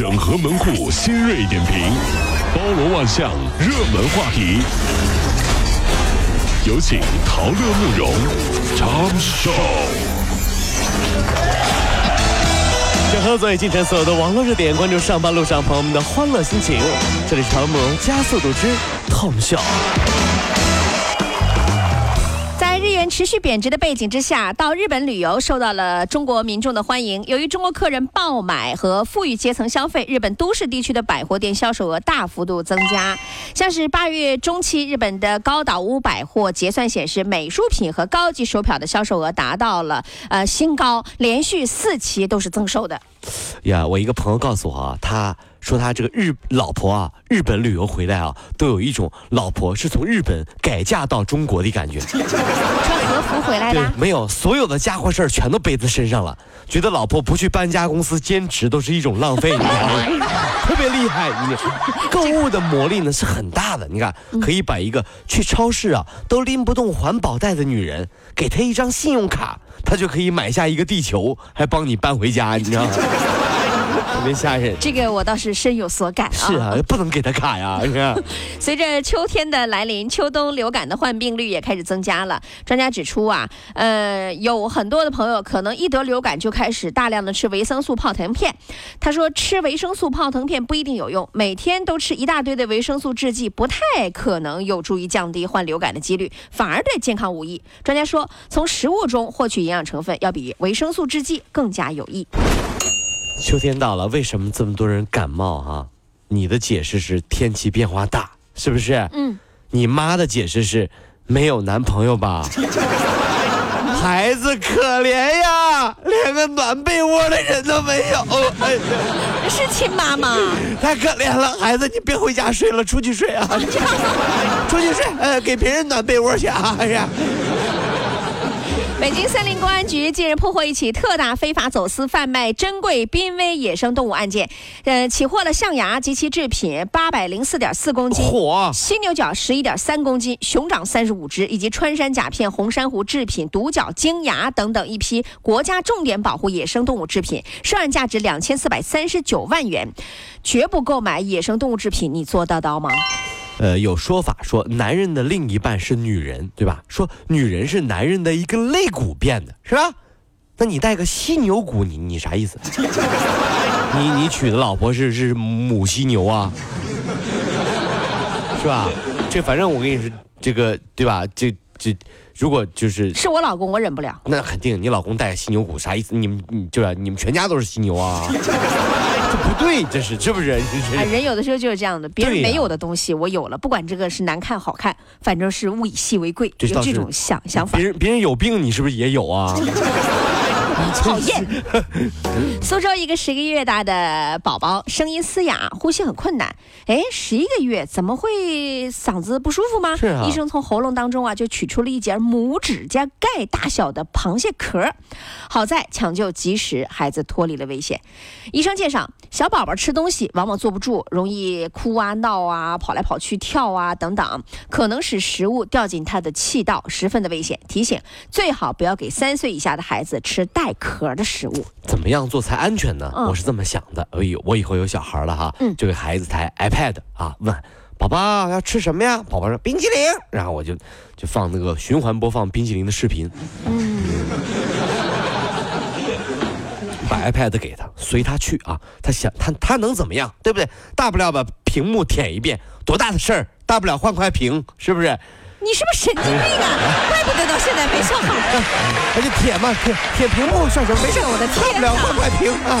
整合门户新锐点评，包罗万象，热门话题。有请陶乐慕容长寿。整合最近城所有的网络热点，关注上班路上朋友们的欢乐心情。这里是陶乐慕容加速度之 Tom Show。持续贬值的背景之下，到日本旅游受到了中国民众的欢迎。由于中国客人爆买和富裕阶层消费，日本都市地区的百货店销售额大幅度增加。像是八月中期，日本的高岛屋百货结算显示，美术品和高级手表的销售额达到了呃新高，连续四期都是增收的。呀，我一个朋友告诉我啊，他说他这个日老婆啊，日本旅游回来啊，都有一种老婆是从日本改嫁到中国的感觉。穿和服回来对的，，没有所有的家伙事儿全都背在身上了，觉得老婆不去搬家公司兼职都是一种浪费，你知道吗？特别厉害，你购物的魔力呢是很大的。你看，可以把一个去超市啊都拎不动环保袋的女人，给她一张信用卡，她就可以买下一个地球，还帮你搬回家，你知道吗？特别吓人。这个我倒是深有所感啊。是啊，不能给他卡呀，你看。随着秋天的来临，秋冬流感的患病率也开始增加了。专家指出啊，呃，有很多的朋友可能一得流感就开始大量的吃维生素泡腾片。他说，吃维生素泡腾片不一定有用，每天都吃一大堆的维生素制剂，不太可能有助于降低患流感的几率，反而对健康无益。专家说，从食物中获取营养成分要比维生素制剂更加有益。秋天到了，为什么这么多人感冒啊？你的解释是天气变化大，是不是？嗯。你妈的解释是没有男朋友吧？孩子可怜呀，连个暖被窝的人都没有，哎呀，是亲妈吗？太可怜了。孩子，你别回家睡了，出去睡啊！出去睡，呃，给别人暖被窝去啊！哎呀。北京森林公安局近日破获一起特大非法走私贩卖珍贵濒危野生动物案件，呃，起获了象牙及其制品八百零四点四公斤。火犀牛角十一点三公斤，熊掌三十五只，以及穿山甲片、红珊瑚制品、独角鲸牙等等一批国家重点保护野生动物制品，涉案价值两千四百三十九万元。绝不购买野生动物制品，你做得到吗？呃，有说法说男人的另一半是女人，对吧？说女人是男人的一个肋骨变的，是吧？那你带个犀牛骨，你你啥意思？你你娶的老婆是是母犀牛啊，是吧？这反正我跟你说，这个对吧？这这如果就是是我老公，我忍不了。那肯定，你老公带个犀牛骨啥意思？你们你对吧？你们全家都是犀牛啊？这不对，这是是不是？这哎，是人有的时候就是这样的，别人没有的东西我有了，不管这个是难看好看，反正是物以稀为贵，有这种想想法别。人别人有病，你是不是也有啊？讨厌。苏州一个十个月大的宝宝，声音嘶哑，呼吸很困难。哎，十一个月怎么会嗓子不舒服吗？是啊医生从喉咙当中啊就取出了一节拇指甲盖大小的螃蟹壳，好在抢救及时，孩子脱离了危险。医生介绍，小宝宝吃东西往往坐不住，容易哭啊、闹啊、跑来跑去、跳啊等等，可能使食物掉进他的气道，十分的危险。提醒最好不要给三岁以下的孩子吃带壳的食物。怎么样做才安全呢？嗯我是这么想的。哎呦，我以后有小孩了哈，嗯就给孩子台 iPad 啊，问宝宝要吃什么呀？宝宝说冰淇淋，然后我就就放那个循环播放冰淇淋的视频。嗯把 iPad 给他，随他去啊，他想他他能怎么样，对不对？大不了把屏幕舔一遍，多大的事儿？大不了换块屏，是不是？你是不是神经病啊？怪不得到现在没笑好。那就舔嘛，舔舔屏幕算什么？没事，我的天大不了换块屏啊。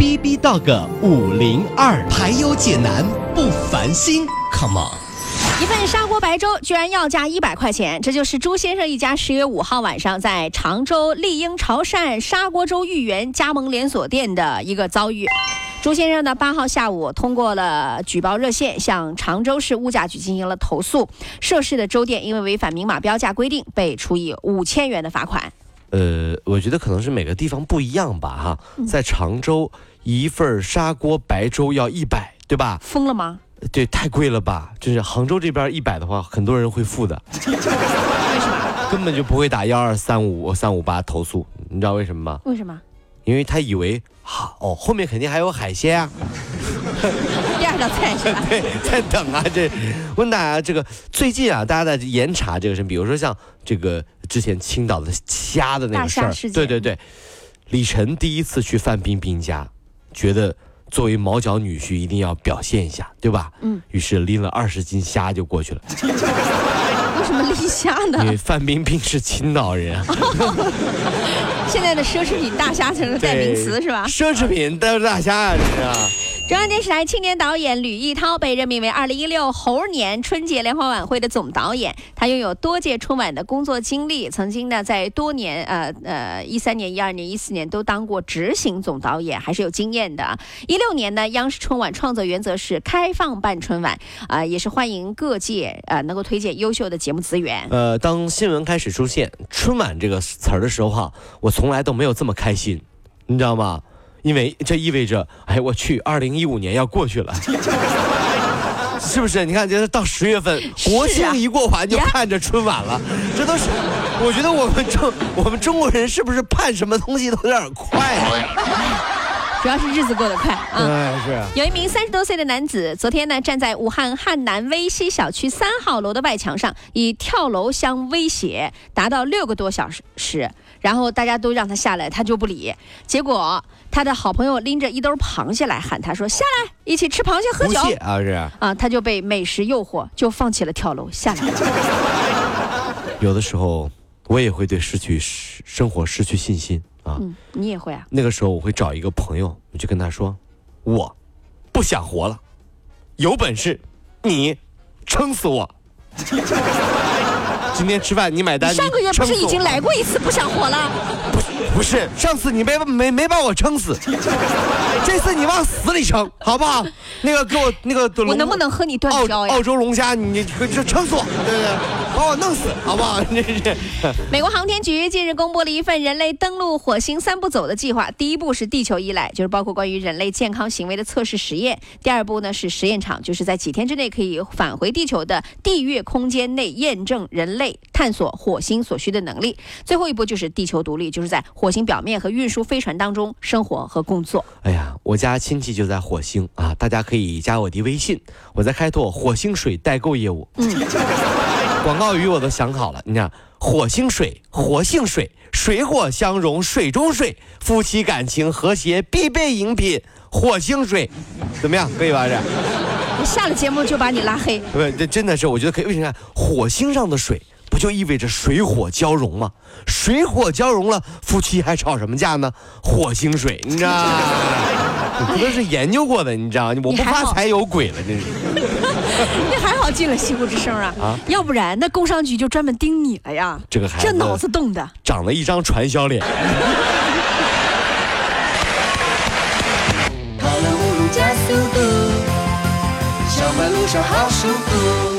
B B Dog 五零二，排忧解难不烦心，Come on。一份砂锅白粥居然要价一百块钱，这就是朱先生一家十月五号晚上在常州丽英潮汕砂锅粥豫园加盟连锁店的一个遭遇。朱先生呢，八号下午通过了举报热线，向常州市物价局进行了投诉。涉事的粥店因为违反明码标价规定，被处以五千元的罚款。呃，我觉得可能是每个地方不一样吧，哈，在常州一份砂锅白粥要一百，对吧？疯了吗？对，太贵了吧？就是杭州这边一百的话，很多人会付的，为什么？根本就不会打幺二三五三五八投诉，你知道为什么吗？为什么？因为他以为好哦，后面肯定还有海鲜啊。第二道菜是吧？对，在等啊。这问大家，这个最近啊，大家在严查这个事，比如说像这个之前青岛的虾的那个事儿，对对对，李晨第一次去范冰冰家，觉得作为毛脚女婿一定要表现一下，对吧？嗯。于是拎了二十斤虾就过去了，为什么拎虾呢因？为范冰冰是青岛人啊，现在的奢侈品大虾成了代名词是吧？奢侈品都是大虾啊，这是啊。中央电视台青年导演吕逸涛被任命为2016猴年春节联欢晚会的总导演。他拥有多届春晚的工作经历，曾经呢在多年呃呃一三年、一二年、一四年都当过执行总导演，还是有经验的。一六年呢，央视春晚创作原则是开放办春晚，啊、也是欢迎各界呃能够推荐优秀的节目资源。呃，当新闻开始出现“春晚”这个词儿的时候哈，我从来都没有这么开心，你知道吗？因为这意味着，哎，我去，二零一五年要过去了。是不是？你看，这到十月份，国庆一过完就盼着春晚了，这都是，我觉得我们中我们中国人是不是盼什么东西都有点快啊？主要是日子过得快啊。哎，是啊。有一名三十多岁的男子，昨天呢站在武汉汉南威西小区三号楼的外墙上，以跳楼相威胁，达到六个多小时。然后大家都让他下来，他就不理。结果他的好朋友拎着一兜螃蟹来喊他说：“下来，一起吃螃蟹喝酒。啊，是。啊，他就被美食诱惑，就放弃了跳楼，下来了。有的时候，我也会对失去生生活失去信心啊。嗯，你也会啊？那个时候我会找一个朋友，我就跟他说，我不想活了，有本事你撑死我。今天吃饭你买单，上个月不是已经来过一次不想活了？不是，上次你没没没把我撑死，这次你往死里撑，好不好？那个给我那个我能不能和你断澳交呀澳洲龙虾，你你就撑死我，对不对？把我弄死，好不好？这是。美国航天局近日公布了一份人类登陆火星三步走的计划，第一步是地球依赖，就是包括关于人类健康行为的测试实验；第二步呢是实验场，就是在几天之内可以返回地球的地月空间内验证人类探索火星所需的能力；最后一步就是地球独立，就是在火星表面和运输飞船当中生活和工作。哎呀，我家亲戚就在火星啊，大家可以加我的微信，我在开拓火星水代购业务。嗯，广告语我都想好了，你看，火星水，活性水，水火相融，水中水，夫妻感情和谐必备饮品，火星水，怎么样？可以吧？这我下了节目就把你拉黑。不，这真的是，我觉得可以。为什么？火星上的水不就意味着水火交融吗？水火交融了，夫妻还吵什么架呢？火星水，你知道吗？这都是研究过的，你知道吗？我不你还好发财有鬼了，真是。那还好进了西湖之声啊，啊要不然那工商局就专门盯你了呀。这个孩子这脑子动的。长了一张传销脸。跑了五路加速度，小马路上好舒服。